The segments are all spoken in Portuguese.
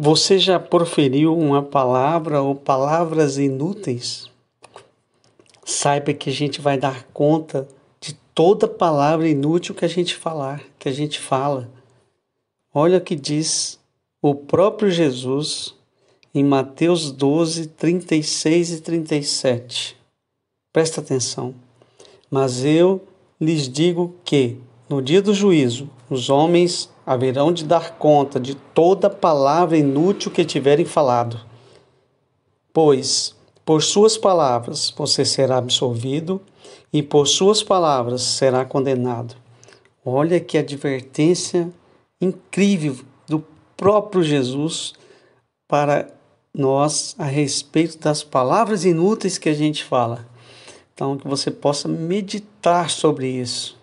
Você já proferiu uma palavra ou palavras inúteis? Saiba que a gente vai dar conta de toda palavra inútil que a gente falar, que a gente fala. Olha o que diz o próprio Jesus em Mateus 12, 36 e 37. Presta atenção. Mas eu lhes digo que, no dia do juízo, os homens haverão de dar conta de toda palavra inútil que tiverem falado. Pois, por suas palavras você será absolvido e por suas palavras será condenado. Olha que advertência incrível do próprio Jesus para nós a respeito das palavras inúteis que a gente fala. Então, que você possa meditar sobre isso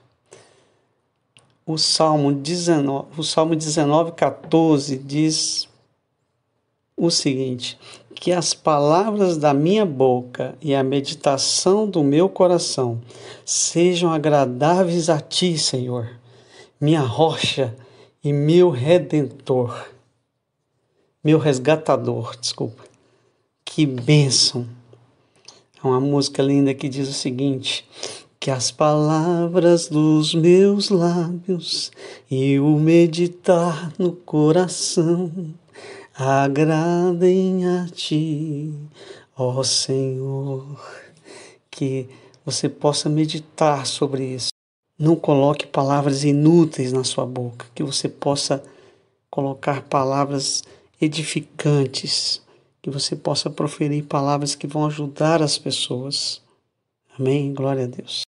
o Salmo 19, o Salmo 19, 14 diz o seguinte: que as palavras da minha boca e a meditação do meu coração sejam agradáveis a ti, Senhor, minha rocha e meu redentor, meu resgatador, desculpa. Que bênção! É uma música linda que diz o seguinte: que as palavras dos meus lábios e o meditar no coração agradem a ti, ó Senhor. Que você possa meditar sobre isso. Não coloque palavras inúteis na sua boca, que você possa colocar palavras edificantes, que você possa proferir palavras que vão ajudar as pessoas. Amém? Glória a Deus.